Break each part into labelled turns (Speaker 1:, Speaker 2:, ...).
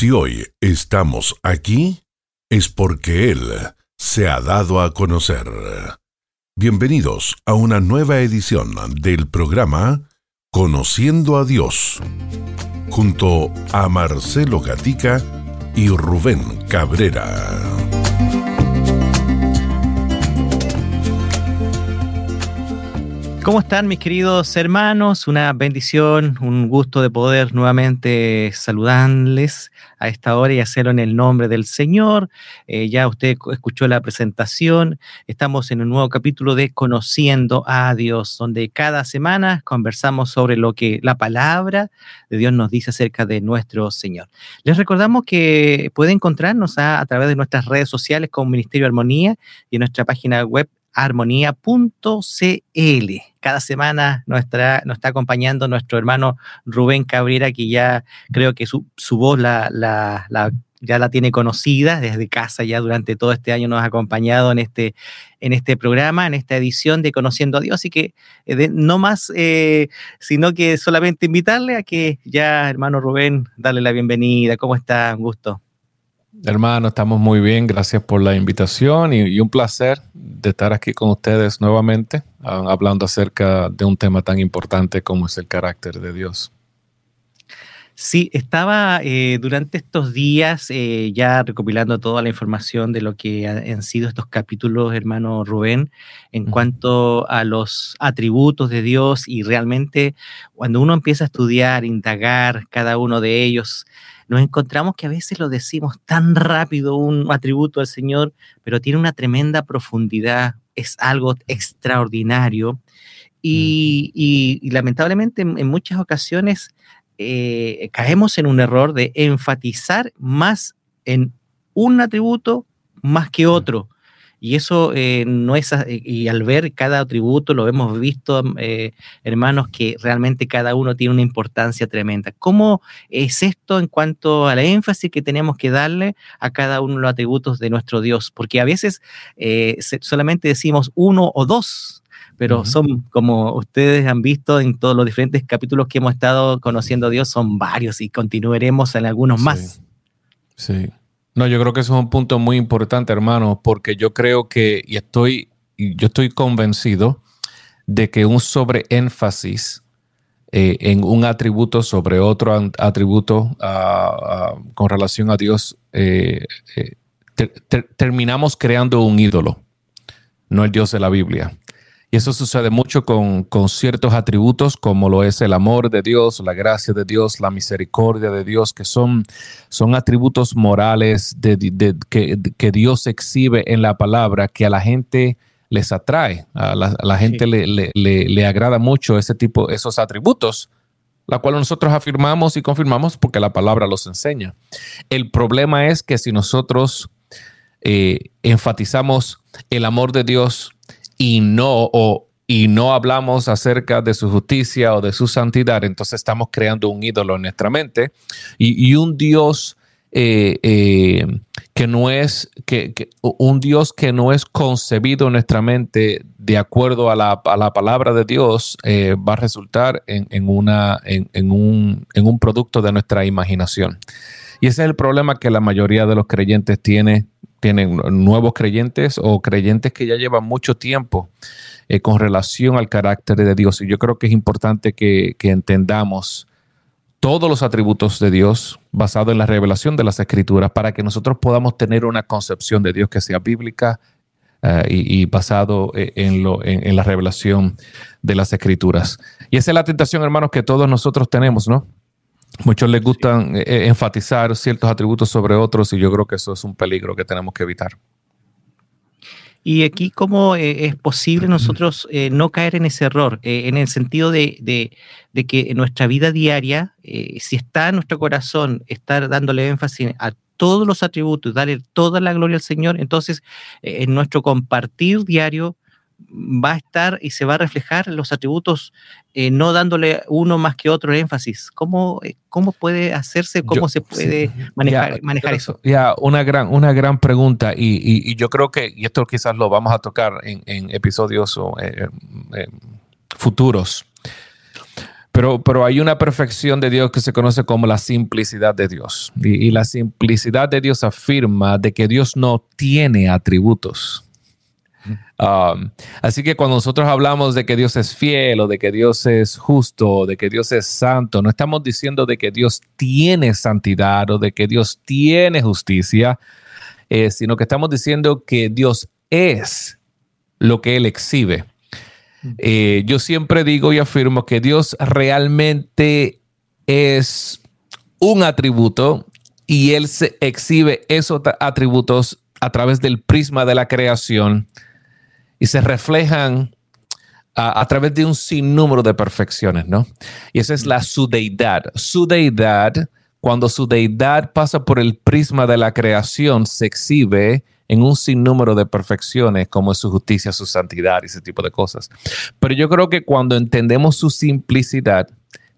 Speaker 1: Si hoy estamos aquí, es porque Él se ha dado a conocer. Bienvenidos a una nueva edición del programa Conociendo a Dios, junto a Marcelo Gatica y Rubén Cabrera.
Speaker 2: ¿Cómo están mis queridos hermanos? Una bendición, un gusto de poder nuevamente saludarles a esta hora y hacerlo en el nombre del Señor. Eh, ya usted escuchó la presentación. Estamos en un nuevo capítulo de Conociendo a Dios, donde cada semana conversamos sobre lo que la palabra de Dios nos dice acerca de nuestro Señor. Les recordamos que puede encontrarnos a, a través de nuestras redes sociales como Ministerio Armonía y en nuestra página web armonía.cl. Cada semana nos está, nos está acompañando nuestro hermano Rubén Cabrera, que ya creo que su, voz la, ya la tiene conocida desde casa, ya durante todo este año nos ha acompañado en este, en este programa, en esta edición de Conociendo a Dios. Así que eh, no más, eh, sino que solamente invitarle a que ya, hermano Rubén, darle la bienvenida. ¿Cómo está? Un gusto.
Speaker 3: Hermano, estamos muy bien. Gracias por la invitación y, un placer de estar aquí con ustedes nuevamente, ah, hablando acerca de un tema tan importante como es el carácter de Dios.
Speaker 2: Sí, estaba eh, durante estos días eh, ya recopilando toda la información de lo que han sido estos capítulos, hermano Rubén, en cuanto a los atributos de Dios y realmente cuando uno empieza a estudiar, indagar cada uno de ellos, nos encontramos que a veces lo decimos tan rápido un atributo al Señor, pero tiene una tremenda profundidad, es algo extraordinario. Y, lamentablemente en, muchas ocasiones eh, caemos en un error de enfatizar más en un atributo más que otro. Y eso eh, no es, y al ver cada atributo, lo hemos visto, eh, hermanos, que realmente cada uno tiene una importancia tremenda. ¿Cómo es esto en cuanto a la énfasis que tenemos que darle a cada uno de los atributos de nuestro Dios? Porque a veces eh, solamente decimos uno o dos, pero son, como ustedes han visto en todos los diferentes capítulos que hemos estado conociendo a Dios, son varios y continuaremos en algunos más.
Speaker 3: Sí. No, yo creo que eso es un punto muy importante, hermano, porque yo creo que, y estoy, yo estoy convencido de que un sobreénfasis eh, en un atributo sobre otro atributo ah, con relación a Dios, eh, eh, terminamos creando un ídolo, no el Dios de la Biblia. Y eso sucede mucho con, ciertos atributos como lo es el amor de Dios, la gracia de Dios, la misericordia de Dios, que son, son atributos morales de, que, Dios exhibe en la palabra que a la gente les atrae, a la, gente le, le, agrada mucho ese tipo, esos atributos, la cual nosotros afirmamos y confirmamos porque la palabra los enseña. El problema es que si nosotros eh, enfatizamos el amor de Dios, y no, y no hablamos acerca de su justicia o de su santidad, entonces estamos creando un ídolo en nuestra mente y, un Dios eh, eh, que no es que, un Dios que no es concebido en nuestra mente de acuerdo a la, palabra de Dios eh, va a resultar en, una, en, un, en un producto de nuestra imaginación. Y ese es el problema que la mayoría de los creyentes tiene tienen nuevos creyentes o creyentes que ya llevan mucho tiempo eh, con relación al carácter de Dios. Y yo creo que es importante que, entendamos todos los atributos de Dios basado en la revelación de las escrituras para que nosotros podamos tener una concepción de Dios que sea bíblica eh, y, basado eh, en, lo, en, la revelación de las escrituras. Y esa es la tentación, hermanos, que todos nosotros tenemos, ¿no? Muchos les gustan eh, eh, enfatizar ciertos atributos sobre otros y yo creo que eso es un peligro que tenemos que evitar.
Speaker 2: Y aquí, ¿cómo eh, es posible nosotros no caer en ese error? en el sentido de, de, que en nuestra vida diaria, si está en nuestro corazón, estar dándole énfasis a todos los atributos, darle toda la gloria al Señor, entonces en nuestro compartir diario va a estar y se va a reflejar los atributos, eh, no dándole uno más que otro énfasis. ¿Cómo, eh, cómo puede hacerse, cómo se puede manejar, manejar eso?
Speaker 3: Ya, una, gran, una gran pregunta y, yo creo que, y esto quizás lo vamos a tocar en, episodios eh, futuros, Pero, pero hay una perfección de Dios que se conoce como la simplicidad de Dios. Y, la simplicidad de Dios afirma de que Dios no tiene atributos. Um, así que cuando nosotros hablamos de que Dios es fiel o de que Dios es justo o de que Dios es santo, no estamos diciendo de que Dios tiene santidad o de que Dios tiene justicia, eh, sino que estamos diciendo que Dios es lo que Él exhibe. Eh, yo siempre digo y afirmo que Dios realmente es un atributo y Él se exhibe esos atributos a través del prisma de la creación y se reflejan a, través de un sinnúmero de perfecciones, ¿no? Y esa es la su deidad. Su deidad, cuando su deidad pasa por el prisma de la creación, se exhibe en un sinnúmero de perfecciones como es su justicia, su santidad y ese tipo de cosas. Pero yo creo que cuando entendemos su simplicidad,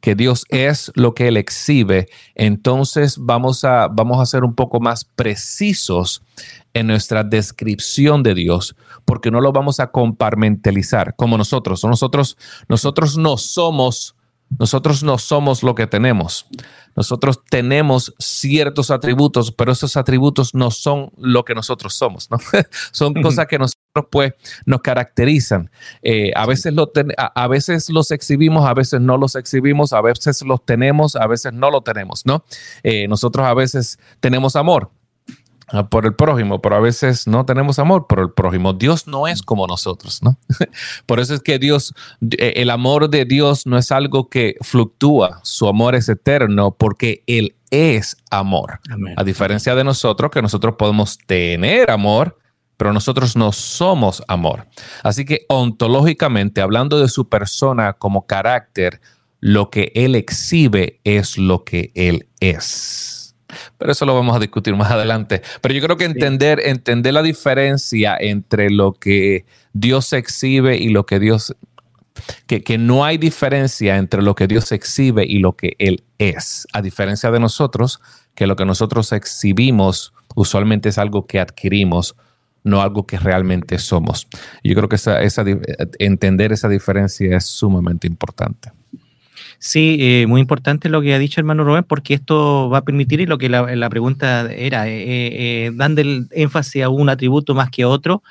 Speaker 3: que Dios es lo que Él exhibe, entonces vamos a, vamos a ser un poco más precisos en nuestra descripción de Dios, porque no lo vamos a compartimentalizar como nosotros. Nosotros, nosotros no somos nosotros no somos lo que tenemos. Nosotros tenemos ciertos atributos, pero esos atributos no son lo que nosotros somos, ¿no? son cosas que nosotros pues nos caracterizan. Eh, a, veces lo a, veces los exhibimos, a veces no los exhibimos, a veces los tenemos, a veces no lo tenemos, ¿no? Eh, nosotros a veces tenemos amor, Ah, por el prójimo, pero a veces no tenemos amor por el prójimo. Dios no es como nosotros, ¿no? por eso es que Dios, eh, el amor de Dios no es algo que fluctúa, su amor es eterno porque Él es amor. A diferencia de nosotros, que nosotros podemos tener amor, pero nosotros no somos amor. Así que ontológicamente, hablando de su persona como carácter, lo que Él exhibe es lo que Él es. Pero eso lo vamos a discutir más adelante. Pero yo creo que entender, entender la diferencia entre lo que Dios exhibe y lo que Dios que, que, no hay diferencia entre lo que Dios exhibe y lo que Él es, a diferencia de nosotros, que lo que nosotros exhibimos usualmente es algo que adquirimos, no algo que realmente somos. Yo creo que esa, esa, entender esa diferencia es sumamente importante.
Speaker 2: Sí, eh, muy importante lo que ha dicho hermano Rubén, porque esto va a permitir, y lo que la, pregunta era, eh, eh, dando el énfasis a un atributo más que a otro,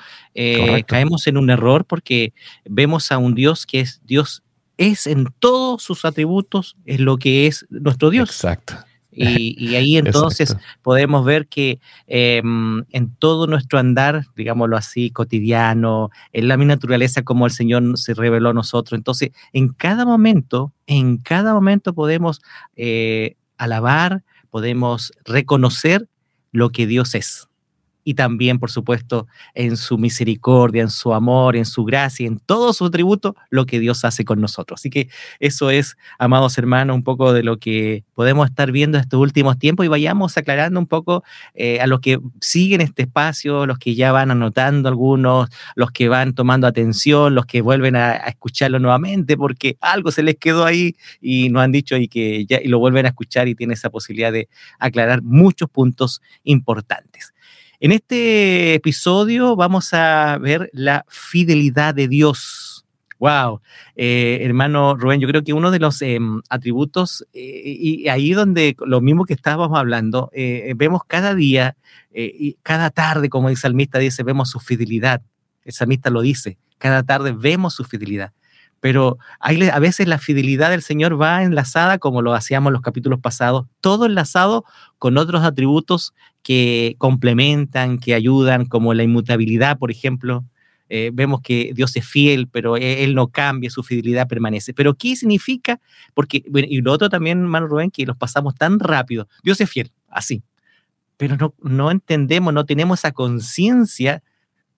Speaker 2: caemos en un error porque vemos a un Dios que es Dios, es en todos sus atributos, es lo que es nuestro Dios.
Speaker 3: Exacto.
Speaker 2: Y, ahí entonces podemos ver que em, en todo nuestro andar, digámoslo así, cotidiano, en la mi naturaleza como el Señor se reveló a nosotros, entonces en cada momento, en cada momento podemos eh, alabar, podemos reconocer lo que Dios es y también, por supuesto, en su misericordia, en su amor, en su gracia, en todo su atributo, lo que Dios hace con nosotros. Así que eso es, amados hermanos, un poco de lo que podemos estar viendo estos últimos tiempos y vayamos aclarando un poco eh, a los que siguen este espacio, los que ya van anotando algunos, los que van tomando atención, los que vuelven a, escucharlo nuevamente porque algo se les quedó ahí y no han dicho y que ya y lo vuelven a escuchar y tienen esa posibilidad de aclarar muchos puntos importantes. En este episodio vamos a ver la fidelidad de Dios. Wow, eh, hermano Rubén, yo creo que uno de los em, atributos, eh, y ahí donde lo mismo que estábamos hablando, eh, vemos cada día y cada tarde, como el salmista dice, vemos su fidelidad. El salmista lo dice, cada tarde vemos su fidelidad pero a veces la fidelidad del Señor va enlazada, como lo hacíamos en los capítulos pasados, todo enlazado con otros atributos que complementan, que ayudan, como la inmutabilidad, por ejemplo. Eh, vemos que Dios es fiel, pero e, Él no cambia, su fidelidad permanece. Pero ¿qué significa? Porque, bueno, y lo otro también, hermano Rubén, que los pasamos tan rápido. Dios es fiel, así. Pero no, no entendemos, no tenemos esa conciencia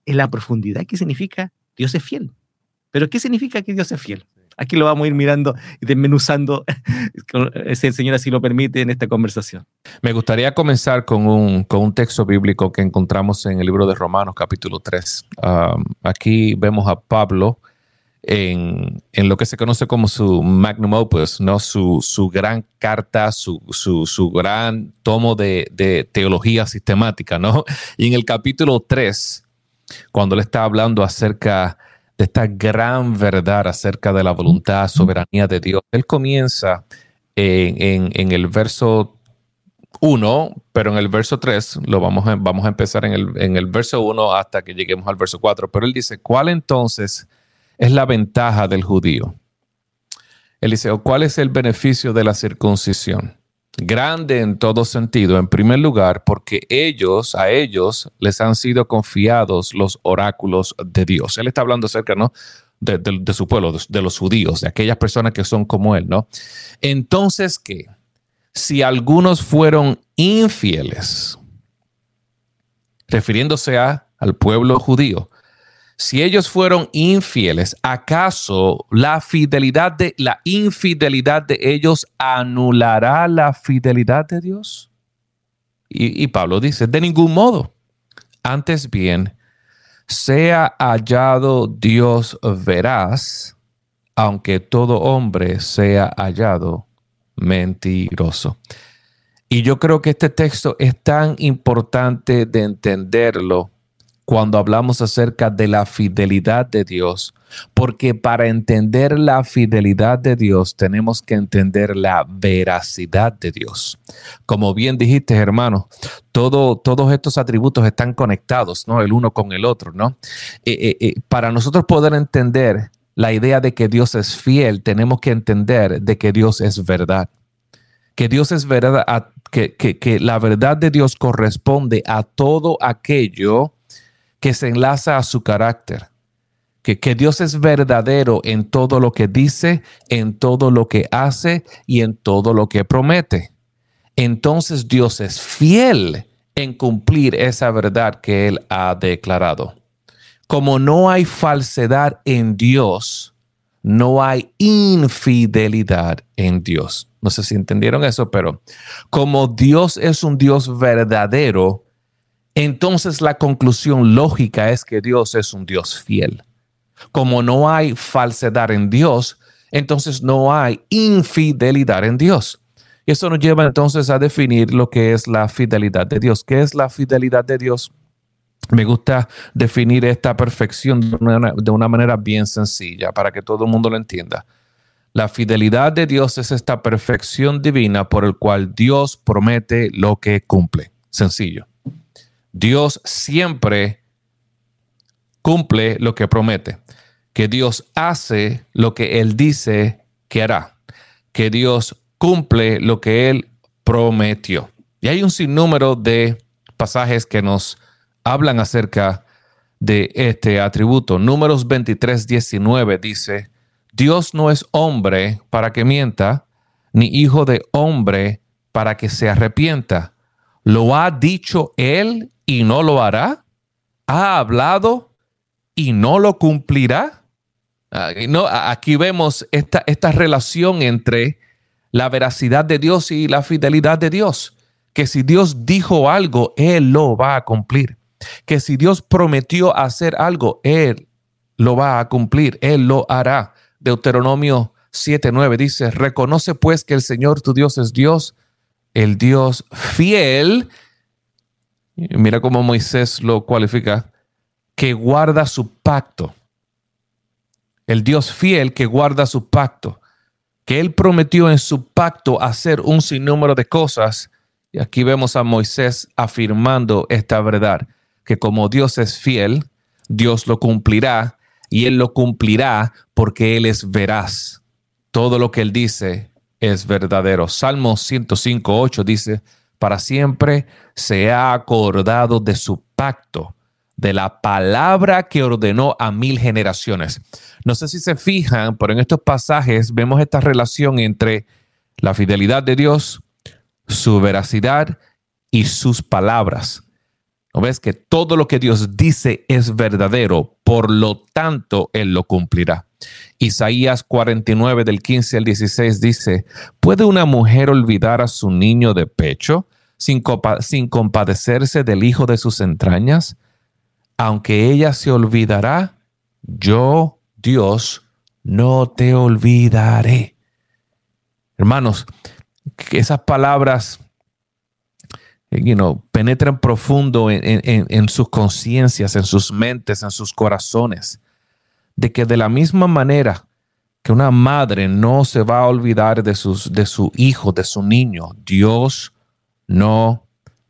Speaker 2: en la profundidad que significa Dios es fiel. Pero ¿qué significa que Dios es fiel? Aquí lo vamos a ir mirando y desmenuzando, si el Señor así lo permite, en esta conversación.
Speaker 3: Me gustaría comenzar con un, con un texto bíblico que encontramos en el libro de Romanos, capítulo 3. aquí vemos a Pablo en, en, lo que se conoce como su magnum opus, ¿no? su, su gran carta, su, su, su gran tomo de, de, teología sistemática. ¿no? Y en el capítulo 3, cuando le está hablando acerca de esta gran verdad acerca de la voluntad, soberanía de Dios. Él comienza en, en, el verso 1, pero en el verso 3, lo vamos a, vamos a empezar en el, en el verso 1 hasta que lleguemos al verso 4. Pero él dice, ¿cuál entonces es la ventaja del judío? Él dice, ¿cuál es el beneficio de la circuncisión? Grande en todo sentido, en primer lugar, porque ellos, a ellos les han sido confiados los oráculos de Dios. Él está hablando acerca, ¿no? De, su pueblo, de, los judíos, de aquellas personas que son como él, ¿no? Entonces, ¿qué? Si algunos fueron infieles, refiriéndose a, al pueblo judío, si ellos fueron infieles, ¿acaso la fidelidad de la infidelidad de ellos anulará la fidelidad de Dios? Y, y Pablo dice, de ningún modo. Antes bien, sea hallado Dios veraz, aunque todo hombre sea hallado mentiroso. Y yo creo que este texto es tan importante de entenderlo cuando hablamos acerca de la fidelidad de Dios, porque para entender la fidelidad de Dios tenemos que entender la veracidad de Dios. Como bien dijiste, hermano, todo, todos estos atributos están conectados, ¿no? El uno con el otro, ¿no? Eh, eh, eh, para nosotros poder entender la idea de que Dios es fiel, tenemos que entender de que Dios es verdad. Que Dios es verdad, que, que la verdad de Dios corresponde a todo aquello que se enlaza a su carácter. Que, que, Dios es verdadero en todo lo que dice, en todo lo que hace y en todo lo que promete. Entonces Dios es fiel en cumplir esa verdad que Él ha declarado. Como no hay falsedad en Dios, no hay infidelidad en Dios. No sé si entendieron eso, pero como Dios es un Dios verdadero, entonces la conclusión lógica es que Dios es un Dios fiel. Como no hay falsedad en Dios, entonces no hay infidelidad en Dios. Y eso nos lleva entonces a definir lo que es la fidelidad de Dios. ¿Qué es la fidelidad de Dios? Me gusta definir esta perfección de una, manera bien sencilla para que todo el mundo lo entienda. La fidelidad de Dios es esta perfección divina por el cual Dios promete lo que cumple. Sencillo. Dios siempre cumple lo que promete, que Dios hace lo que Él dice que hará, que Dios cumple lo que Él prometió. Y hay un sinnúmero de pasajes que nos hablan acerca de este atributo. Números 23, 19 dice, Dios no es hombre para que mienta, ni hijo de hombre para que se arrepienta. Lo ha dicho Él y no lo hará? ¿Ha hablado y no lo cumplirá? No, aquí vemos esta, esta relación entre la veracidad de Dios y la fidelidad de Dios. Que si Dios dijo algo, Él lo va a cumplir. Que si Dios prometió hacer algo, Él lo va a cumplir, Él lo hará. Deuteronomio 7:9 dice, reconoce pues que el Señor tu Dios es Dios, el Dios fiel Mira cómo Moisés lo cualifica, que guarda su pacto. El Dios fiel que guarda su pacto, que él prometió en su pacto hacer un sinnúmero de cosas. Y aquí vemos a Moisés afirmando esta verdad, que como Dios es fiel, Dios lo cumplirá y él lo cumplirá porque él es veraz. Todo lo que él dice es verdadero. Salmo 105, 8 dice, para siempre se ha acordado de su pacto, de la palabra que ordenó a mil generaciones. No sé si se fijan, pero en estos pasajes vemos esta relación entre la fidelidad de Dios, su veracidad y sus palabras. ¿No ves que todo lo que Dios dice es verdadero? Por lo tanto, Él lo cumplirá. Isaías 49 del 15 al 16 dice, ¿puede una mujer olvidar a su niño de pecho sin, compadecerse del hijo de sus entrañas? Aunque ella se olvidará, yo, Dios, no te olvidaré. Hermanos, esas palabras you know, penetran profundo en, en sus conciencias, en sus mentes, en sus corazones. de que de la misma manera que una madre no se va a olvidar de, sus, de su hijo, de su niño, Dios no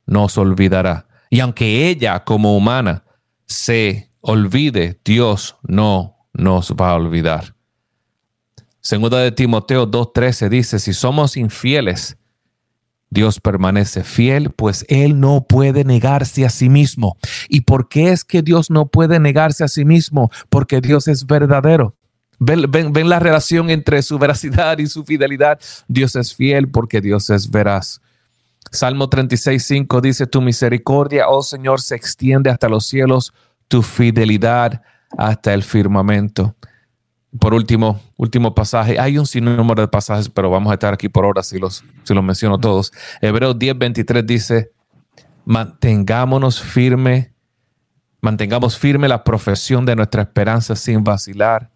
Speaker 3: nos olvidará. Y aunque ella como humana se olvide, Dios no nos va a olvidar. Segunda de Timoteo 2.13 dice, si somos infieles, Dios permanece fiel, pues Él no puede negarse a sí mismo. ¿Y por qué es que Dios no puede negarse a sí mismo? Porque Dios es verdadero. Ven, ven, la relación entre su veracidad y su fidelidad. Dios es fiel porque Dios es veraz. Salmo 36.5 dice, tu misericordia, oh Señor, se extiende hasta los cielos, tu fidelidad hasta el firmamento. Por último, último pasaje. Hay un sinnúmero de pasajes, pero vamos a estar aquí por horas si los, si los menciono todos. Hebreos 10.23 dice, mantengámonos firme, mantengamos firme la profesión de nuestra esperanza sin vacilar,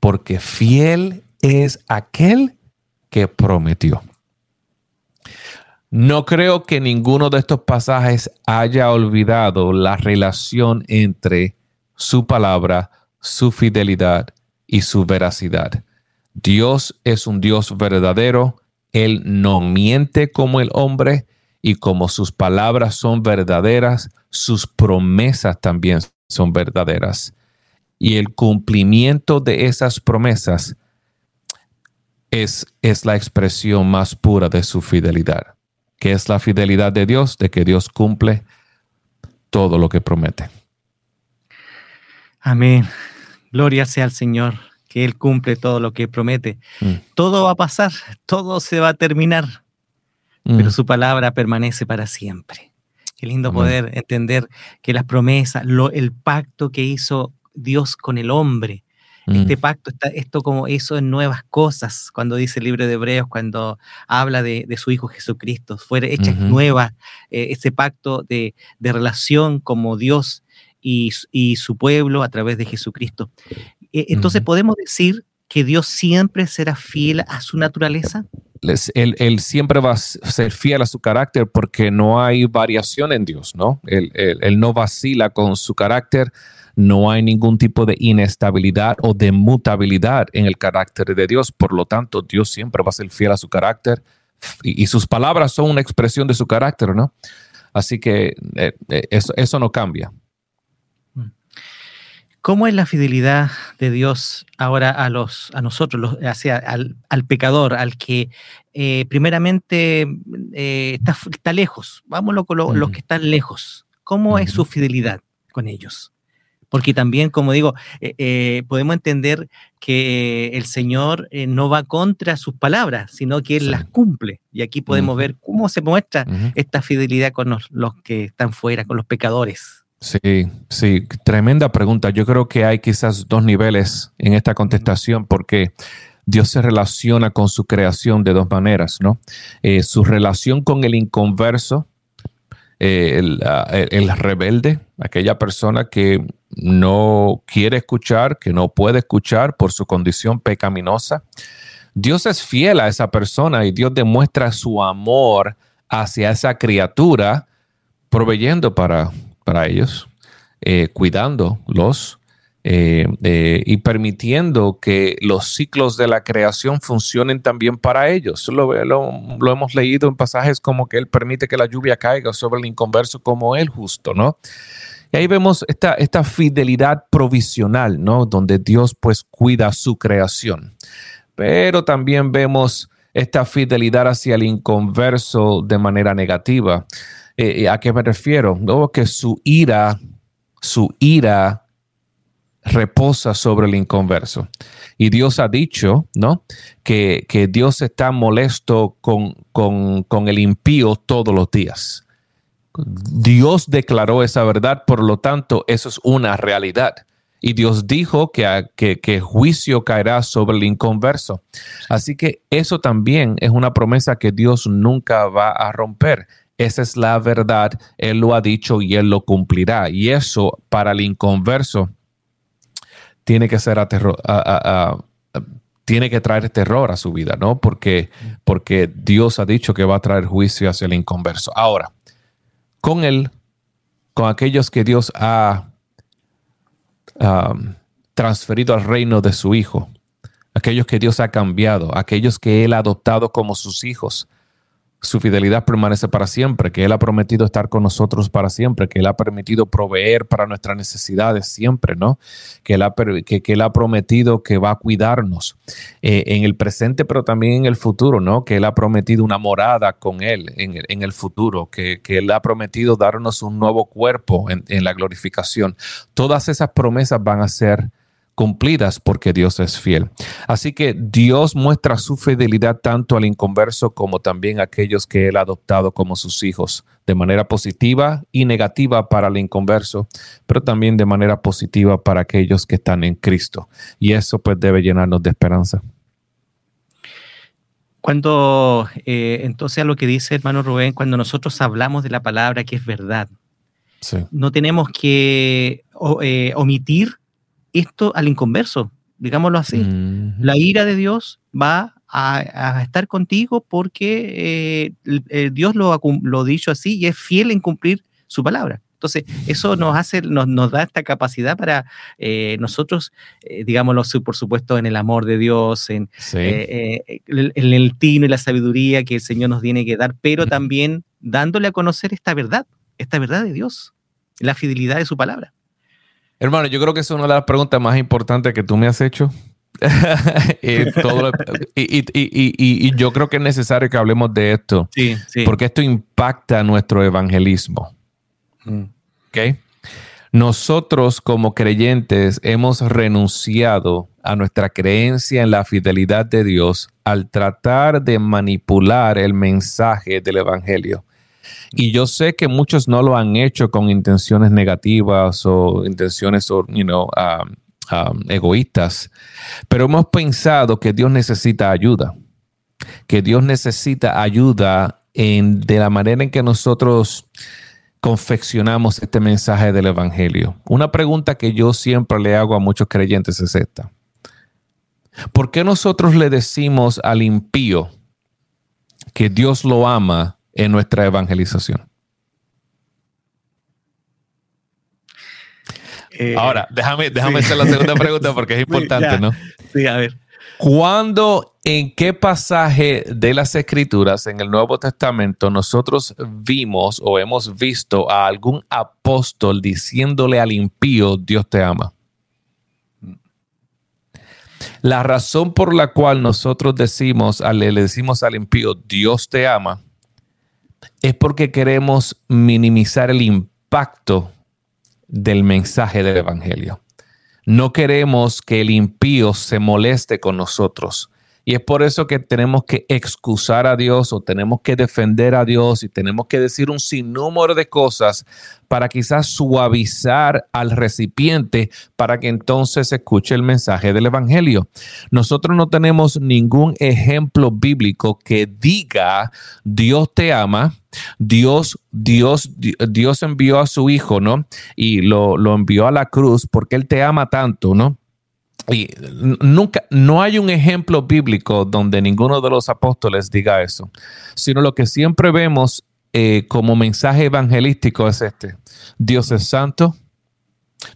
Speaker 3: porque fiel es aquel que prometió. No creo que ninguno de estos pasajes haya olvidado la relación entre su palabra, su fidelidad y su veracidad. Dios es un Dios verdadero, Él no miente como el hombre y como sus palabras son verdaderas, sus promesas también son verdaderas. Y el cumplimiento de esas promesas es, es la expresión más pura de su fidelidad que es la fidelidad de Dios, de que Dios cumple todo lo que promete.
Speaker 2: Amén. Gloria sea al Señor, que Él cumple todo lo que promete. Mm. Todo va a pasar, todo se va a terminar, pero mm. su palabra permanece para siempre. Qué lindo poder entender que las promesas, lo, el pacto que hizo Dios con el hombre, este mm. pacto, está, esto como eso en nuevas cosas, cuando dice el libro de Hebreos, cuando habla de, su Hijo Jesucristo, fue hecha nueva, eh, ese pacto de, relación como Dios y, su pueblo a través de Jesucristo. E, entonces, ¿podemos decir que Dios siempre será fiel a su naturaleza?
Speaker 3: Él, siempre va a ser fiel a su carácter porque no hay variación en Dios, ¿no? él no vacila con su carácter no hay ningún tipo de inestabilidad o de mutabilidad en el carácter de Dios. Por lo tanto, Dios siempre va a ser fiel a su carácter y, sus palabras son una expresión de su carácter, ¿no? Así que eh, eh, eso, no cambia.
Speaker 2: ¿Cómo es la fidelidad de Dios ahora a, los, a nosotros, hacia, al, pecador, al que eh, primeramente está, lejos? Vámonos con los que están lejos. ¿Cómo es su fidelidad con ellos? porque también, como digo, eh, eh, podemos entender que el Señor eh, no va contra sus palabras, sino que Él las cumple. Y aquí podemos ver cómo se muestra esta fidelidad con los, que están fuera, con los pecadores.
Speaker 3: Sí, sí, tremenda pregunta. Yo creo que hay quizás dos niveles en esta contestación porque Dios se relaciona con su creación de dos maneras, ¿no? su relación con el inconverso, ah, el, rebelde, aquella persona que no quiere escuchar, que no puede escuchar por su condición pecaminosa. Dios es fiel a esa persona y Dios demuestra su amor hacia esa criatura, proveyendo para, para ellos, eh, cuidándolos eh, y permitiendo que los ciclos de la creación funcionen también para ellos. Lo, lo, hemos leído en pasajes como que Él permite que la lluvia caiga sobre el inconverso como Él justo, ¿no? Y ahí vemos esta, esta fidelidad provisional, ¿no? Donde Dios pues cuida su creación. Pero también vemos esta fidelidad hacia el inconverso de manera negativa. Eh, ¿A qué me refiero? Que su ira, su ira reposa sobre el inconverso. Y Dios ha dicho, ¿no? Que, que Dios está molesto con, con, con el impío todos los días. Dios declaró esa verdad, por lo tanto, eso es una realidad. Y Dios dijo que, que, juicio caerá sobre el inconverso. Así que eso también es una promesa que Dios nunca va a romper. Esa es la verdad. Él lo ha dicho y Él lo cumplirá. Y eso para el inconverso tiene que ser tiene que traer terror a su vida, ¿no? Porque, porque Dios ha dicho que va a traer juicio hacia el inconverso. Ahora, con él, con aquellos que Dios ha transferido al reino de su Hijo, aquellos que Dios ha cambiado, aquellos que Él ha adoptado como sus hijos, su fidelidad permanece para siempre, que Él ha prometido estar con nosotros para siempre, que Él ha permitido proveer para nuestras necesidades siempre, ¿no? Que Él ha, que, Él ha prometido que va a cuidarnos eh, en el presente, pero también en el futuro, ¿no? Que Él ha prometido una morada con Él en, en el futuro, que, que, Él ha prometido darnos un nuevo cuerpo en, en la glorificación. Todas esas promesas van a ser cumplidas porque Dios es fiel. Así que Dios muestra su fidelidad tanto al inconverso como también a aquellos que Él ha adoptado como sus hijos, de manera positiva y negativa para el inconverso, pero también de manera positiva para aquellos que están en Cristo. Y eso pues debe llenarnos de esperanza.
Speaker 2: Cuando, eh, entonces a lo que dice hermano Rubén, cuando nosotros hablamos de la palabra que es verdad, no tenemos que eh, omitir esto al inconverso, digámoslo así. La ira de Dios va a, estar contigo porque eh, Dios lo ha dicho así y es fiel en cumplir su palabra. Entonces, eso nos hace, nos, da esta capacidad para eh, nosotros, eh, digámoslo, por supuesto, en el amor de Dios, en, el, tino y la sabiduría que el Señor nos tiene que dar, pero también dándole a conocer esta verdad, esta verdad de Dios, la fidelidad de su palabra.
Speaker 3: Hermano, yo creo que es una de las preguntas más importantes que tú me has hecho. y, yo creo que es necesario que hablemos de esto. Sí, sí. Porque esto impacta nuestro evangelismo. Mm. ¿Ok? Nosotros como creyentes hemos renunciado a nuestra creencia en la fidelidad de Dios al tratar de manipular el mensaje del Evangelio. Y yo sé que muchos no lo han hecho con intenciones negativas o intenciones, you know, um, um, egoístas, pero hemos pensado que Dios necesita ayuda, que Dios necesita ayuda en, de la manera en que nosotros confeccionamos este mensaje del Evangelio. Una pregunta que yo siempre le hago a muchos creyentes es esta. ¿Por qué nosotros le decimos al impío que Dios lo ama en nuestra evangelización. Eh, Ahora, déjame, déjame hacer la segunda pregunta porque es importante, ¿no?
Speaker 2: Sí, a ver.
Speaker 3: ¿Cuándo, en qué pasaje de las Escrituras en el Nuevo Testamento nosotros vimos o hemos visto a algún apóstol diciéndole al impío, Dios te ama? La razón por la cual nosotros decimos, le decimos al impío, Dios te ama, es porque queremos minimizar el impacto del mensaje del Evangelio. No queremos que el impío se moleste con nosotros. Y es por eso que tenemos que excusar a Dios o tenemos que defender a Dios y tenemos que decir un sinnúmero de cosas para quizás suavizar al recipiente para que entonces escuche el mensaje del Evangelio. Nosotros no tenemos ningún ejemplo bíblico que diga Dios te ama. Dios, Dios, Dios envió a su hijo, ¿no? Y lo, lo envió a la cruz porque Él te ama tanto, ¿no? Y nunca, no hay un ejemplo bíblico donde ninguno de los apóstoles diga eso, sino lo que siempre vemos eh, como mensaje evangelístico es este. Dios es santo,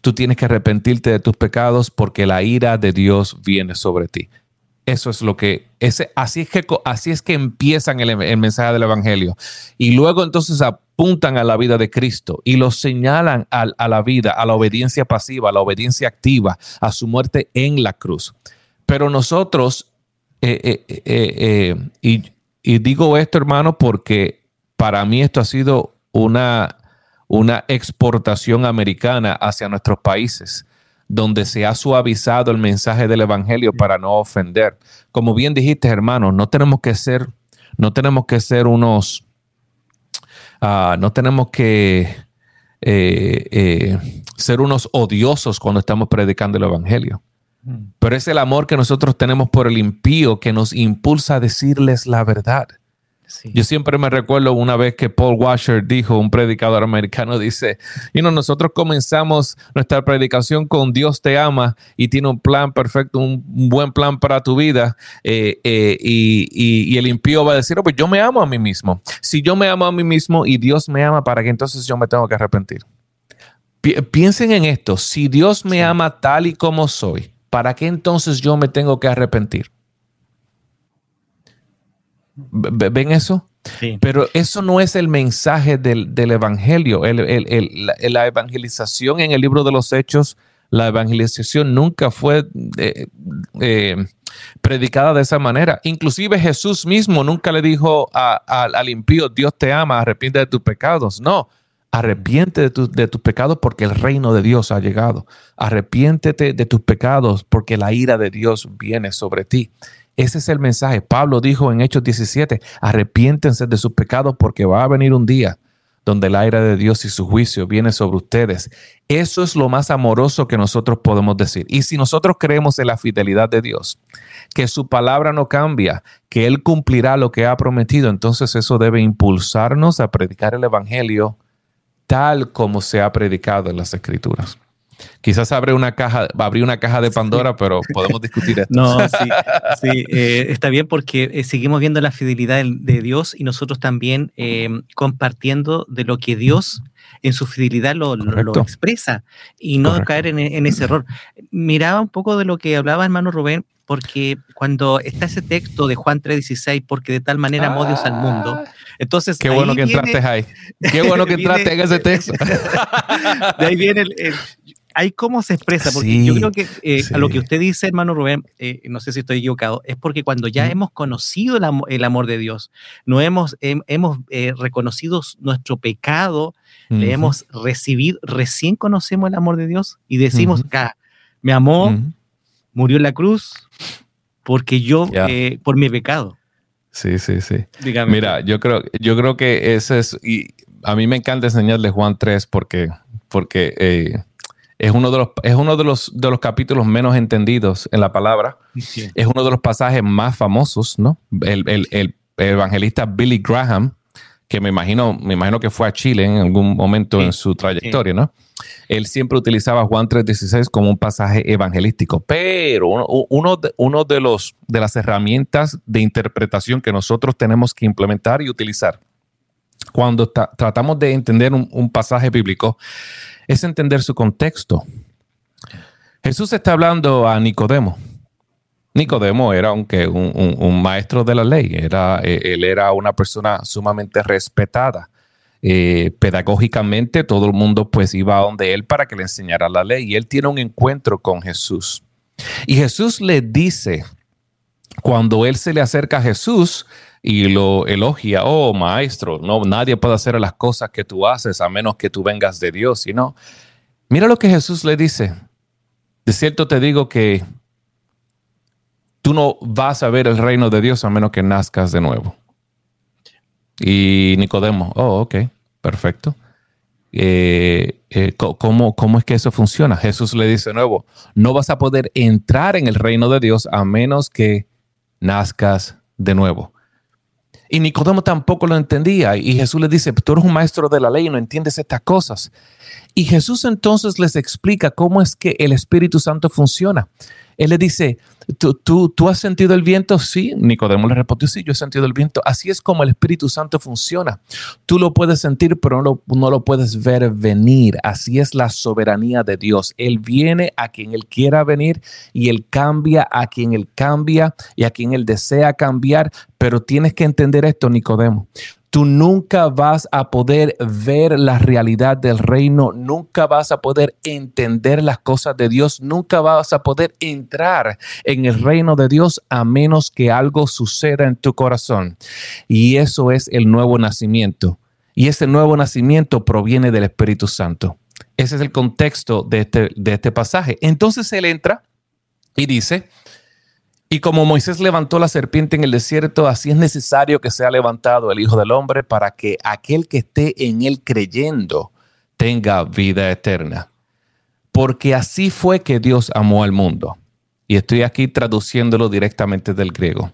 Speaker 3: tú tienes que arrepentirte de tus pecados porque la ira de Dios viene sobre ti. Eso es lo que, ese, así, es que así es que empiezan el, el mensaje del Evangelio. Y luego entonces apuntan a la vida de Cristo y lo señalan a, la vida, a la obediencia pasiva, a la obediencia activa, a su muerte en la cruz. Pero nosotros, eh, eh, eh, y, y, digo esto hermano porque para mí esto ha sido una, una exportación americana hacia nuestros países donde se ha suavizado el mensaje del evangelio para no ofender. Como bien dijiste, hermano, no tenemos que ser, no tenemos que ser unos Ah, no tenemos que eh, eh, ser unos odiosos cuando estamos predicando el Evangelio. Mm. Pero es el amor que nosotros tenemos por el impío que nos impulsa a decirles la verdad. Yo siempre me recuerdo una vez que Paul Washer dijo, un predicador americano, dice, y no, nosotros comenzamos nuestra predicación con Dios te ama y tiene un plan perfecto, un, buen plan para tu vida, eh, eh, y, el impío va a decir, oh, pues yo me amo a mí mismo. Si yo me amo a mí mismo y Dios me ama, ¿para qué entonces yo me tengo que arrepentir? piensen en esto, si Dios me ama tal y como soy, ¿para qué entonces yo me tengo que arrepentir? ¿Ven eso? Pero eso no es el mensaje del, Evangelio. la, evangelización en el libro de los Hechos, la evangelización nunca fue eh, eh, predicada de esa manera. Inclusive Jesús mismo nunca le dijo al impío, Dios te ama, arrepiente de tus pecados. No, arrepiente de, de tus pecados porque el reino de Dios ha llegado. Arrepiéntete de tus pecados porque la ira de Dios viene sobre ti. Ese es el mensaje. Pablo dijo en Hechos 17, arrepiéntense de sus pecados porque va a venir un día donde el aire de Dios y su juicio viene sobre ustedes. Eso es lo más amoroso que nosotros podemos decir. Y si nosotros creemos en la fidelidad de Dios, que su palabra no cambia, que Él cumplirá lo que ha prometido, entonces eso debe impulsarnos a predicar el Evangelio tal como se ha predicado en las Escrituras. Quizás abre una caja, abrir una caja de Pandora, pero podemos discutir esto.
Speaker 2: No, sí, sí eh, está bien porque eh, seguimos viendo la fidelidad de, Dios y nosotros también eh, compartiendo de lo que Dios en su fidelidad lo, expresa y no caer en, en, ese error. Miraba un poco de lo que hablaba hermano Rubén, porque cuando está ese texto de Juan 3:16, porque de tal manera amó Dios al mundo, ah. entonces...
Speaker 3: Qué bueno que entraste ahí. Qué bueno que entraste en ese texto.
Speaker 2: de ahí viene el, ahí cómo se expresa, porque yo creo que eh, a lo que usted dice, hermano Rubén, eh, no sé si estoy equivocado, es porque cuando ya hemos conocido el, amor de Dios, no hemos, hemos eh, reconocido nuestro pecado, le hemos recibido, recién conocemos el amor de Dios y decimos, acá, me amó, murió en la cruz, porque yo, por mi pecado.
Speaker 3: Sí, sí, sí. Mira, yo creo, yo creo que ese es, y a mí me encanta enseñarle Juan 3 porque, porque es uno de los, es uno de los, de los capítulos menos entendidos en la palabra. Es uno de los pasajes más famosos, ¿no? El, evangelista Billy Graham, que me imagino, me imagino que fue a Chile en algún momento en su trayectoria, ¿no? Él siempre utilizaba Juan 3.16 como un pasaje evangelístico, pero uno, de, uno de, los, de las herramientas de interpretación que nosotros tenemos que implementar y utilizar cuando tratamos de entender un pasaje bíblico es entender su contexto. Jesús está hablando a Nicodemo. Nicodemo era aunque un, maestro de la ley, era, eh, él era una persona sumamente respetada. Eh, pedagógicamente todo el mundo pues iba a donde él para que le enseñara la ley y él tiene un encuentro con Jesús. Y Jesús le dice, cuando él se le acerca a Jesús y lo elogia, oh maestro, no, nadie puede hacer las cosas que tú haces a menos que tú vengas de Dios, sino, mira lo que Jesús le dice. De cierto te digo que tú no vas a ver el reino de Dios a menos que nazcas de nuevo. Y Nicodemo, oh, ok, perfecto. Eh, eh, ¿cómo, ¿Cómo es que eso funciona? Jesús le dice de nuevo, no vas a poder entrar en el reino de Dios a menos que nazcas de nuevo. Y Nicodemo tampoco lo entendía. Y Jesús le dice, tú eres un maestro de la ley y no entiendes estas cosas. Y Jesús entonces les explica cómo es que el Espíritu Santo funciona. Él le dice, ¿Tú, tú, has sentido el viento? Sí. Nicodemo le respondió, sí, yo he sentido el viento. Así es como el Espíritu Santo funciona. Tú lo puedes sentir, pero no lo, no lo puedes ver venir. Así es la soberanía de Dios. Él viene a quien Él quiera venir y Él cambia a quien Él cambia y a quien Él desea cambiar. Pero tienes que entender esto, Nicodemo tú nunca vas a poder ver la realidad del reino, nunca vas a poder entender las cosas de Dios, nunca vas a poder entrar en el reino de Dios a menos que algo suceda en tu corazón. Y eso es el nuevo nacimiento. Y ese nuevo nacimiento proviene del Espíritu Santo. Ese es el contexto de este, de este pasaje. Entonces él entra y dice, y como Moisés levantó la serpiente en el desierto, así es necesario que sea levantado el Hijo del Hombre para que aquel que esté en él creyendo tenga vida eterna. Porque así fue que Dios amó al mundo. Y estoy aquí traduciéndolo directamente del griego.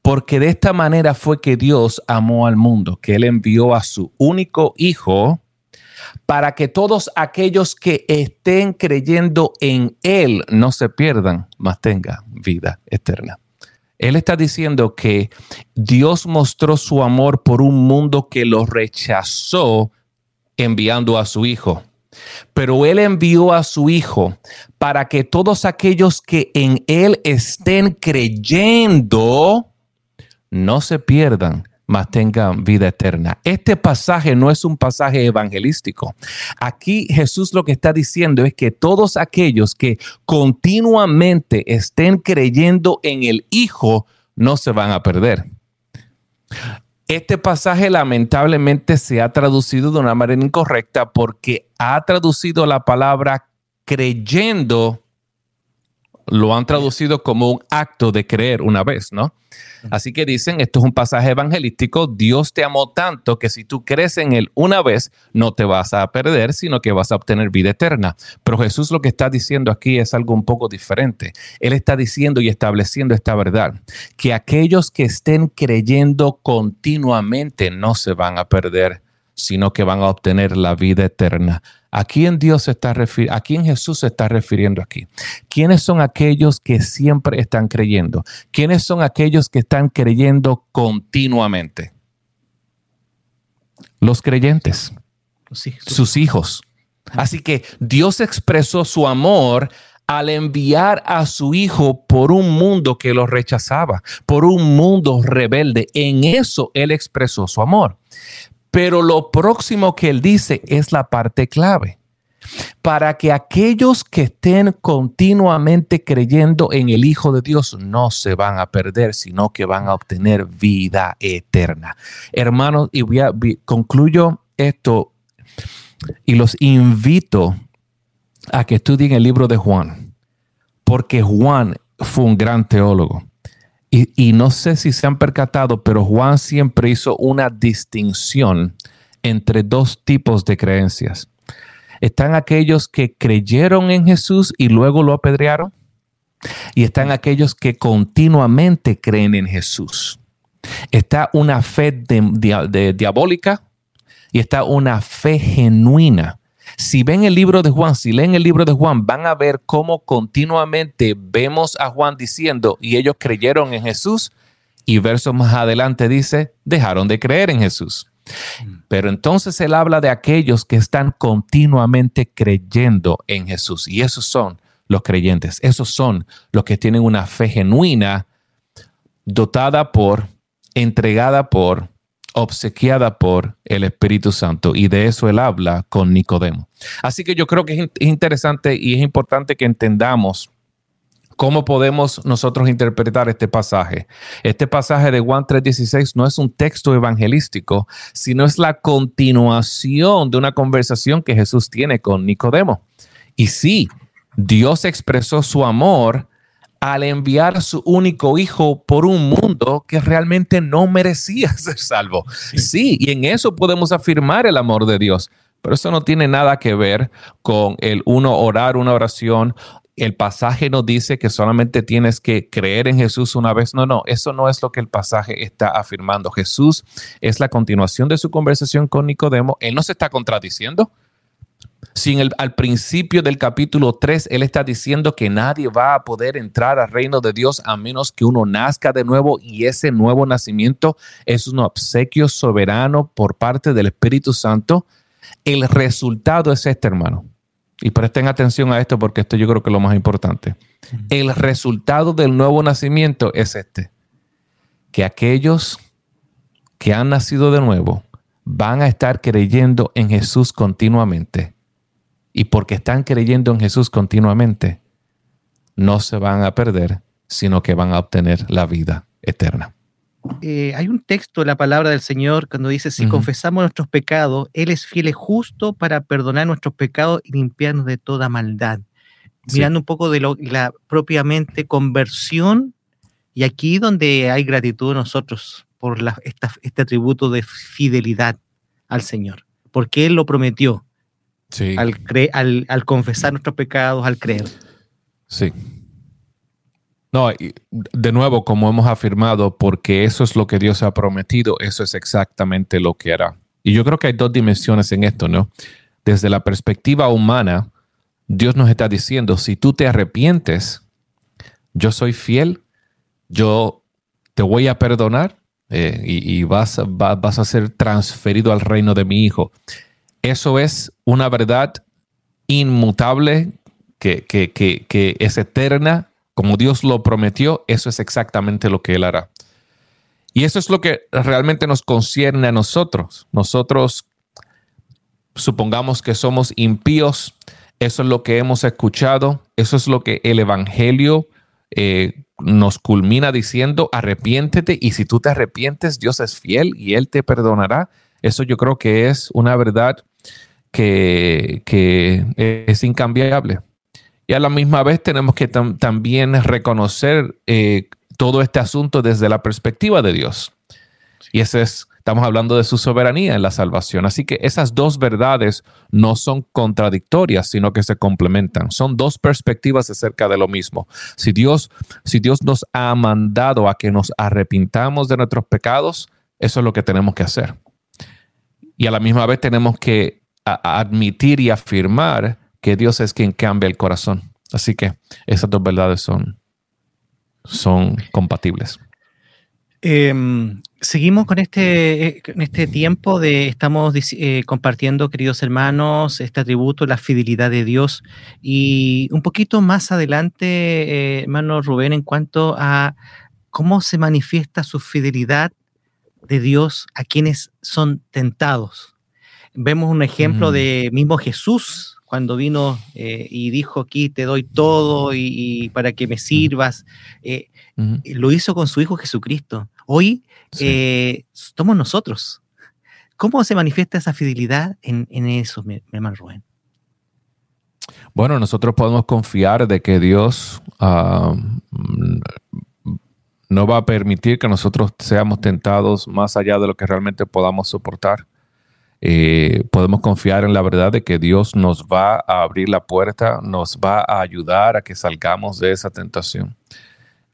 Speaker 3: Porque de esta manera fue que Dios amó al mundo, que Él envió a su único Hijo para que todos aquellos que estén creyendo en Él no se pierdan, mas tengan vida eterna. Él está diciendo que Dios mostró su amor por un mundo que lo rechazó enviando a su Hijo. pero Él envió a su Hijo para que todos aquellos que en Él estén creyendo no se pierdan, mas tengan vida eterna. Este pasaje no es un pasaje evangelístico. Aquí Jesús lo que está diciendo es que todos aquellos que continuamente estén creyendo en el Hijo no se van a perder. Este pasaje lamentablemente se ha traducido de una manera incorrecta porque ha traducido la palabra creyendo lo han traducido como un acto de creer una vez, ¿no? Así que dicen, esto es un pasaje evangelístico, Dios te amó tanto que si tú crees en Él una vez, no te vas a perder, sino que vas a obtener vida eterna. Pero Jesús lo que está diciendo aquí es algo un poco diferente. Él está diciendo y estableciendo esta verdad, que aquellos que estén creyendo continuamente no se van a perder, sino que van a obtener la vida eterna. ¿A quién Dios está refiriendo? ¿A quién Jesús se está refiriendo aquí? ¿Quiénes son aquellos que siempre están creyendo? ¿Quiénes son aquellos que están creyendo continuamente? Los creyentes, sus hijos. Así que Dios expresó su amor al enviar a su hijo por un mundo que lo rechazaba, por un mundo rebelde. En eso Él expresó su amor. Pero lo próximo que él dice es la parte clave. Para que aquellos que estén continuamente creyendo en el Hijo de Dios no se van a perder, sino que van a obtener vida eterna. Hermanos, y concluyo esto y los invito a que estudien el libro de Juan, porque Juan fue un gran teólogo. Y, no sé si se han percatado, pero Juan siempre hizo una distinción entre dos tipos de creencias. Están aquellos que creyeron en Jesús y luego lo apedrearon. Y están aquellos que continuamente creen en Jesús. Está una fe diabólica y está una fe genuina si ven el libro de Juan, si leen el libro de Juan, van a ver cómo continuamente vemos a Juan diciendo, y ellos creyeron en Jesús, y verso más adelante dice, dejaron de creer en Jesús. Pero entonces él habla de aquellos que están continuamente creyendo en Jesús, y esos son los creyentes, esos son los que tienen una fe genuina, dotada por, entregada por, obsequiada por el Espíritu Santo y de eso él habla con Nicodemo. Así que yo creo que es interesante y es importante que entendamos cómo podemos nosotros interpretar este pasaje. Este pasaje de Juan 3:16 no es un texto evangelístico, sino es la continuación de una conversación que Jesús tiene con Nicodemo. Y sí, Dios expresó su amor al enviar su único hijo por un mundo que realmente no merecía ser salvo. Sí. y en eso podemos afirmar el amor de Dios, pero eso no tiene nada que ver con el uno orar una oración. El pasaje no dice que solamente tienes que creer en Jesús una vez. No, no, eso no es lo que el pasaje está afirmando. Jesús es la continuación de su conversación con Nicodemo. Él no se está contradiciendo. Si al principio del capítulo 3 él está diciendo que nadie va a poder entrar al reino de Dios a menos que uno nazca de nuevo y ese nuevo nacimiento es un obsequio soberano por parte del Espíritu Santo, el resultado es este, hermano. Y presten atención a esto porque esto yo creo que es lo más importante. El resultado del nuevo nacimiento es este, que aquellos que han nacido de nuevo van a estar creyendo en Jesús continuamente y porque están creyendo en Jesús continuamente, no se van a perder, sino que van a obtener la vida eterna.
Speaker 2: Eh, hay un texto en la palabra del Señor cuando dice, si confesamos nuestros pecados, Él es fiel y justo para perdonar nuestros pecados y limpiarnos de toda maldad. Mirando un poco de lo, la propiamente conversión, y aquí donde hay gratitud nosotros por este atributo de fidelidad al Señor, porque Él lo prometió. Al, al, confesar nuestros pecados, al creer.
Speaker 3: Sí. No, de nuevo, como hemos afirmado, porque eso es lo que Dios ha prometido, eso es exactamente lo que hará. Y yo creo que hay dos dimensiones en esto, ¿no? Desde la perspectiva humana, Dios nos está diciendo, si tú te arrepientes, yo soy fiel, yo te voy a perdonar eh, y, vas, vas a ser transferido al reino de mi Hijo. Eso es una verdad inmutable, que, que, que, que es eterna, como Dios lo prometió, eso es exactamente lo que Él hará. Y eso es lo que realmente nos concierne a nosotros. Nosotros supongamos que somos impíos, eso es lo que hemos escuchado, eso es lo que el Evangelio eh, nos culmina diciendo, arrepiéntete y si tú te arrepientes, Dios es fiel y Él te perdonará. Eso yo creo que es una verdad que, es incambiable. Y a la misma vez tenemos que también reconocer eh, todo este asunto desde la perspectiva de Dios. Y ese es, estamos hablando de su soberanía en la salvación. Así que esas dos verdades no son contradictorias, sino que se complementan. Son dos perspectivas acerca de lo mismo. Si Dios, si Dios nos ha mandado a que nos arrepintamos de nuestros pecados, eso es lo que tenemos que hacer. Y a la misma vez tenemos que admitir y afirmar que Dios es quien cambia el corazón. Así que esas dos verdades son, son compatibles.
Speaker 2: Em, seguimos con este, eh, este tiempo de estamos eh, compartiendo, queridos hermanos, este atributo, la fidelidad de Dios. Y un poquito más adelante, eh, hermano Rubén, en cuanto a cómo se manifiesta su fidelidad de Dios a quienes son tentados. Vemos un ejemplo mm. de mismo Jesús cuando vino eh, y dijo aquí te doy todo y, para que me sirvas, eh, lo hizo con su Hijo Jesucristo. Hoy eh, somos nosotros. ¿Cómo se manifiesta esa fidelidad en, eso, mi, hermano Rubén?
Speaker 3: Bueno, nosotros podemos confiar de que Dios ah, no va a permitir que nosotros seamos tentados más allá de lo que realmente podamos soportar. Eh, podemos confiar en la verdad de que Dios nos va a abrir la puerta, nos va a ayudar a que salgamos de esa tentación.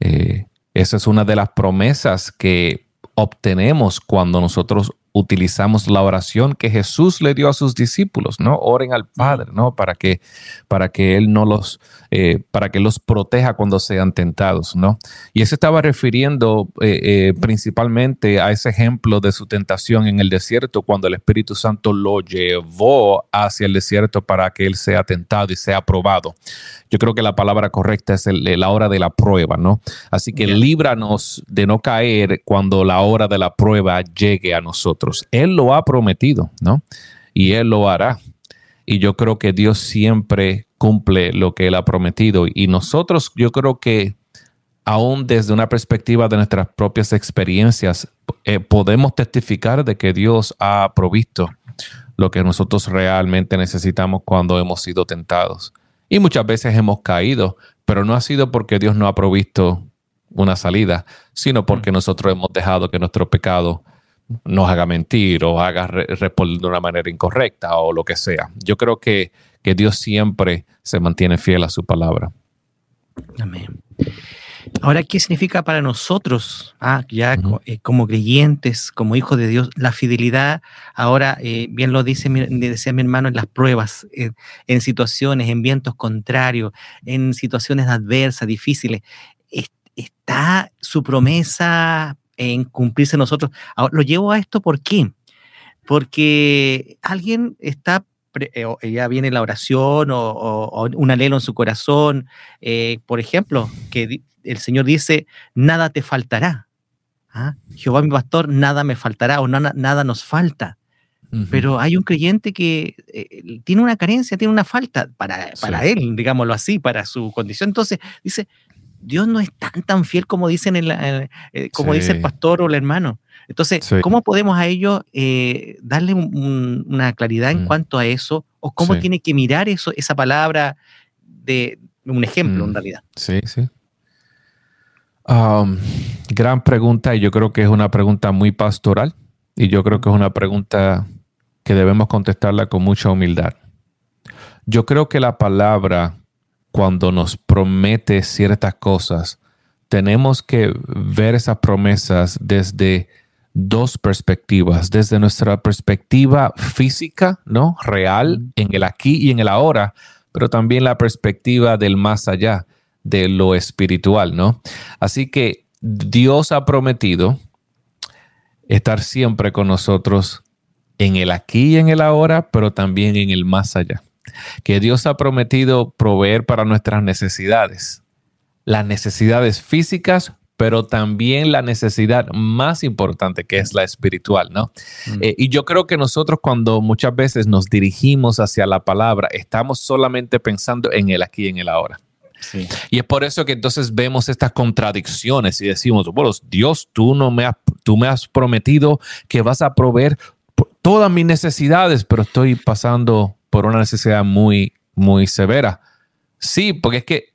Speaker 3: Eh, esa es una de las promesas que obtenemos cuando nosotros utilizamos la oración que Jesús le dio a sus discípulos, ¿no? Oren al Padre, ¿no? Para que, para que Él no los, eh, para que los proteja cuando sean tentados, ¿no? Y eso estaba refiriendo eh, eh, principalmente a ese ejemplo de su tentación en el desierto, cuando el Espíritu Santo lo llevó hacia el desierto para que Él sea tentado y sea probado. Yo creo que la palabra correcta es la hora de la prueba, ¿no? Así que líbranos de no caer cuando la hora de la prueba llegue a nosotros. Él lo ha prometido, ¿no? Y Él lo hará. Y yo creo que Dios siempre cumple lo que Él ha prometido. Y nosotros, yo creo que aún desde una perspectiva de nuestras propias experiencias, eh, podemos testificar de que Dios ha provisto lo que nosotros realmente necesitamos cuando hemos sido tentados. Y muchas veces hemos caído, pero no ha sido porque Dios no ha provisto una salida, sino porque mm. nosotros hemos dejado que nuestro pecado nos haga mentir o haga responder de una manera incorrecta o lo que sea. Yo creo que, que Dios siempre se mantiene fiel a su palabra.
Speaker 2: Amén. Ahora, ¿qué significa para nosotros, ah, ya eh, como creyentes, como hijos de Dios, la fidelidad? Ahora, eh, bien lo dice decía mi hermano, en las pruebas, en situaciones, en vientos contrarios, en situaciones adversas, difíciles. está su promesa en cumplirse nosotros. Ahora, lo llevo a esto, ¿por qué? Porque alguien está eh, ya viene la oración o, un anhelo en su corazón, por ejemplo, que el Señor dice, nada te faltará. ¿Ah? Jehová mi pastor, nada me faltará o nada, nada nos falta. Pero hay un creyente que eh, tiene una carencia, tiene una falta para, para él, digámoslo así, para su condición. Entonces dice, Dios no es tan tan fiel como, dicen eh, como dice el pastor o el hermano. Entonces, ¿cómo podemos a ellos eh, darle una claridad en mm. cuanto a eso? ¿O cómo tiene que mirar eso, esa palabra de un ejemplo en mm. realidad?
Speaker 3: Sí, sí. Um, gran pregunta y yo creo que es una pregunta muy pastoral y yo creo que es una pregunta que debemos contestarla con mucha humildad. Yo creo que la palabra cuando nos promete ciertas cosas, tenemos que ver esas promesas desde dos perspectivas, desde nuestra perspectiva física, ¿no? Real, en el aquí y en el ahora, pero también la perspectiva del más allá de lo espiritual, ¿no? Así que Dios ha prometido estar siempre con nosotros en el aquí y en el ahora, pero también en el más allá. Que Dios ha prometido proveer para nuestras necesidades, las necesidades físicas, pero también la necesidad más importante que es la espiritual, ¿no? Mm. Eh, y yo creo que nosotros cuando muchas veces nos dirigimos hacia la palabra, estamos solamente pensando en el aquí y en el ahora. Y es por eso que entonces vemos estas contradicciones y decimos, bueno, Dios, tú, no me has, tú me has prometido que vas a proveer todas mis necesidades, pero estoy pasando por una necesidad muy, muy severa. Sí, porque es que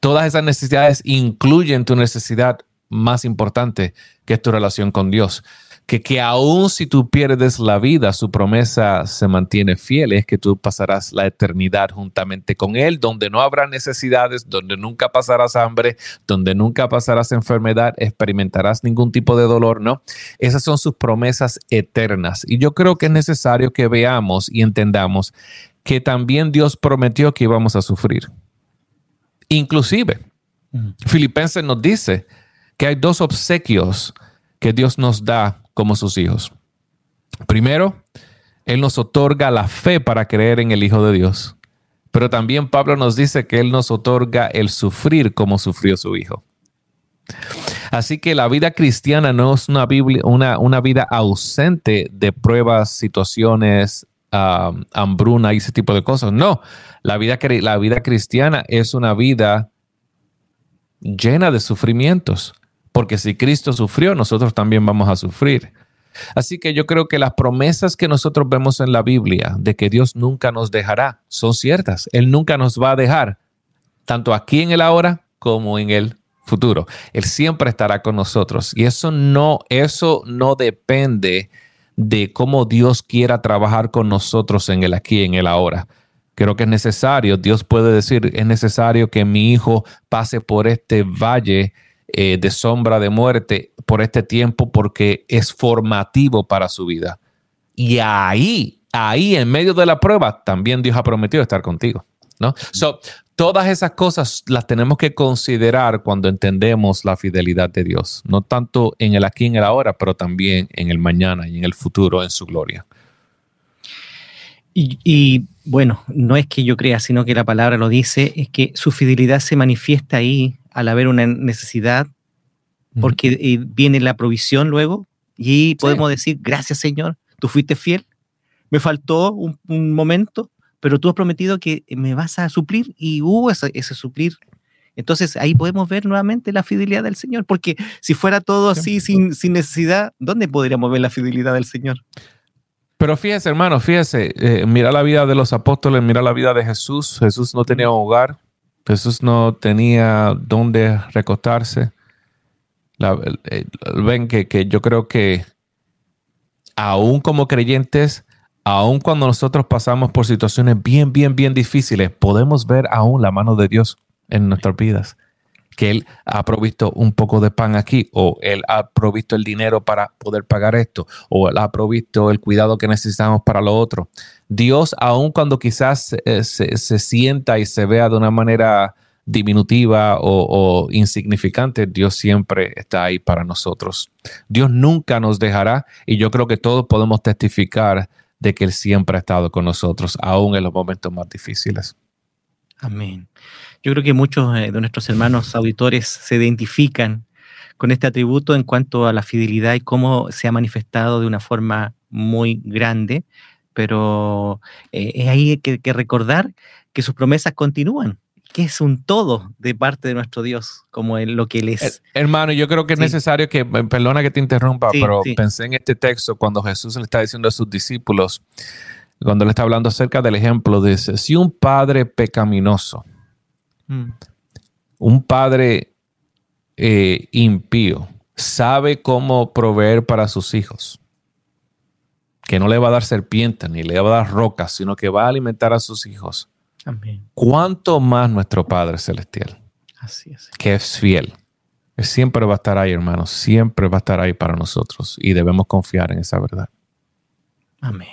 Speaker 3: todas esas necesidades incluyen tu necesidad más importante, que es tu relación con Dios que, que aún si tú pierdes la vida, su promesa se mantiene fiel, es que tú pasarás la eternidad juntamente con Él, donde no habrá necesidades, donde nunca pasarás hambre, donde nunca pasarás enfermedad, experimentarás ningún tipo de dolor, ¿no? Esas son sus promesas eternas. Y yo creo que es necesario que veamos y entendamos que también Dios prometió que íbamos a sufrir. Inclusive, Filipenses nos dice que hay dos obsequios que Dios nos da como sus hijos. Primero, Él nos otorga la fe para creer en el Hijo de Dios. Pero también Pablo nos dice que Él nos otorga el sufrir como sufrió su Hijo. Así que la vida cristiana no es una, una, vida ausente de pruebas, situaciones, hambruna y ese tipo de cosas. No, la vida, la vida cristiana es una vida llena de sufrimientos porque si Cristo sufrió, nosotros también vamos a sufrir. Así que yo creo que las promesas que nosotros vemos en la Biblia de que Dios nunca nos dejará son ciertas. Él nunca nos va a dejar, tanto aquí en el ahora como en el futuro. Él siempre estará con nosotros. Y eso no, eso no depende de cómo Dios quiera trabajar con nosotros en el aquí, en el ahora. Creo que es necesario, Dios puede decir, es necesario que mi hijo pase por este valle eh, de sombra de muerte por este tiempo porque es formativo para su vida. Y ahí, ahí en medio de la prueba, también Dios ha prometido estar contigo. ¿no? So, todas esas cosas las tenemos que considerar cuando entendemos la fidelidad de Dios, no tanto en el aquí y en el ahora, pero también en el mañana y en el futuro, en su gloria.
Speaker 2: Y, y, bueno, no es que yo crea, sino que la palabra lo dice, es que su fidelidad se manifiesta ahí al haber una necesidad, porque eh, viene la provisión luego y podemos decir, gracias Señor, tú fuiste fiel, me faltó un, momento, pero tú has prometido que me vas a suplir y hubo ese, suplir. Entonces ahí podemos ver nuevamente la fidelidad del Señor, porque si fuera todo así sin, sin necesidad, ¿dónde podríamos ver la fidelidad del Señor?
Speaker 3: Pero fíjese, hermano, fíjese, eh, mira la vida de los apóstoles, mira la vida de Jesús. Jesús no tenía hogar, Jesús no tenía dónde recostarse. ven que, yo creo que aún como creyentes, aún cuando nosotros pasamos por situaciones bien, bien, bien difíciles, podemos ver aún la mano de Dios en nuestras vidas que Él ha provisto un poco de pan aquí, o Él ha provisto el dinero para poder pagar esto, o Él ha provisto el cuidado que necesitamos para lo otro. Dios, aun cuando quizás eh, se, sienta y se vea de una manera diminutiva o, insignificante, Dios siempre está ahí para nosotros. Dios nunca nos dejará y yo creo que todos podemos testificar de que Él siempre ha estado con nosotros, aún en los momentos más difíciles.
Speaker 2: Amén. Yo creo que muchos eh, de nuestros hermanos auditores se identifican con este atributo en cuanto a la fidelidad y cómo se ha manifestado de una forma muy grande, pero eh, es ahí que, que recordar que sus promesas continúan, que es un todo de parte de nuestro Dios, como lo que Él es.
Speaker 3: Hermano, yo creo que es necesario que, perdona que te interrumpa, pero pensé en este texto cuando Jesús le está diciendo a sus discípulos, cuando le está hablando acerca del ejemplo, dice, si un padre pecaminoso, mm. un padre eh, impío, sabe cómo proveer para sus hijos, que no le va a dar serpientes ni le va a dar rocas, sino que va a alimentar a sus hijos. ¿Cuánto más nuestro Padre Celestial?
Speaker 2: Así es.
Speaker 3: Que es fiel. siempre va a estar ahí, hermanos. Siempre va a estar ahí para nosotros y debemos confiar en esa verdad.
Speaker 2: Amén.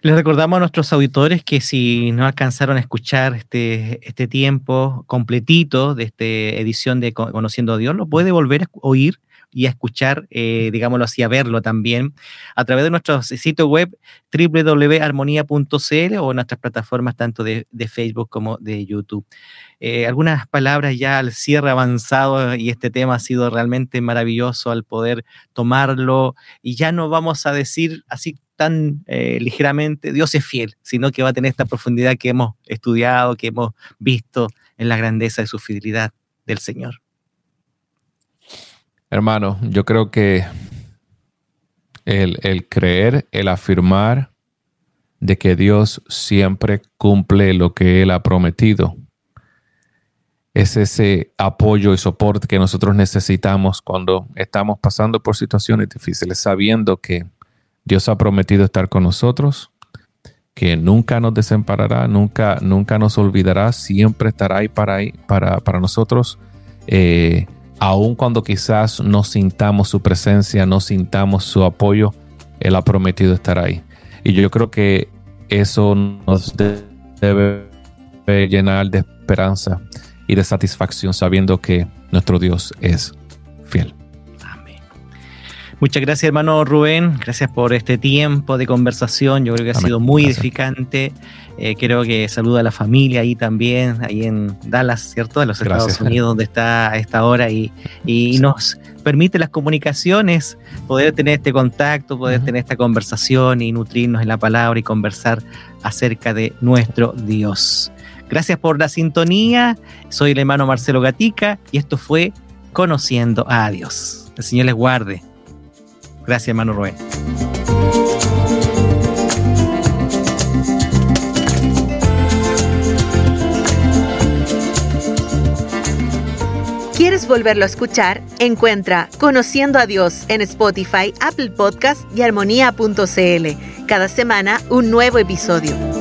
Speaker 2: Les recordamos a nuestros auditores que si no alcanzaron a escuchar este, este tiempo completito de esta edición de Conociendo a Dios, lo puede volver a oír y a escuchar, eh, digámoslo así, a verlo también a través de nuestro sitio web www.armonía.cl o nuestras plataformas tanto de, Facebook como de YouTube. Eh, algunas palabras ya al cierre avanzado y este tema ha sido realmente maravilloso al poder tomarlo y ya no vamos a decir así tan eh, ligeramente Dios es fiel, sino que va a tener esta profundidad que hemos estudiado, que hemos visto en la grandeza de su fidelidad del Señor.
Speaker 3: Hermano, yo creo que el, el, creer, el afirmar de que Dios siempre cumple lo que Él ha prometido, es ese apoyo y soporte que nosotros necesitamos cuando estamos pasando por situaciones difíciles, sabiendo que Dios ha prometido estar con nosotros, que nunca nos desamparará, nunca, nunca nos olvidará, siempre estará ahí para, para, para nosotros. Eh, aun cuando quizás no sintamos su presencia, no sintamos su apoyo, Él ha prometido estar ahí. Y yo creo que eso nos debe llenar de esperanza y de satisfacción sabiendo que nuestro Dios es fiel.
Speaker 2: Muchas gracias, hermano Rubén. Gracias por este tiempo de conversación. Yo creo que ha sido muy edificante. Eh, creo que saluda a la familia ahí también, ahí en Dallas, ¿cierto? De los Estados Unidos, donde está a esta hora y, nos permite las comunicaciones, poder tener este contacto, poder tener esta conversación y nutrirnos en la palabra y conversar acerca de nuestro Dios. Gracias por la sintonía. Soy el hermano Marcelo Gatica y esto fue Conociendo a Dios. El Señor les guarde. Gracias, hermano Rubén.
Speaker 4: ¿Quieres volverlo a escuchar? Encuentra Conociendo a Dios en Spotify, Apple Podcast y armonía.cl. Cada semana un nuevo episodio.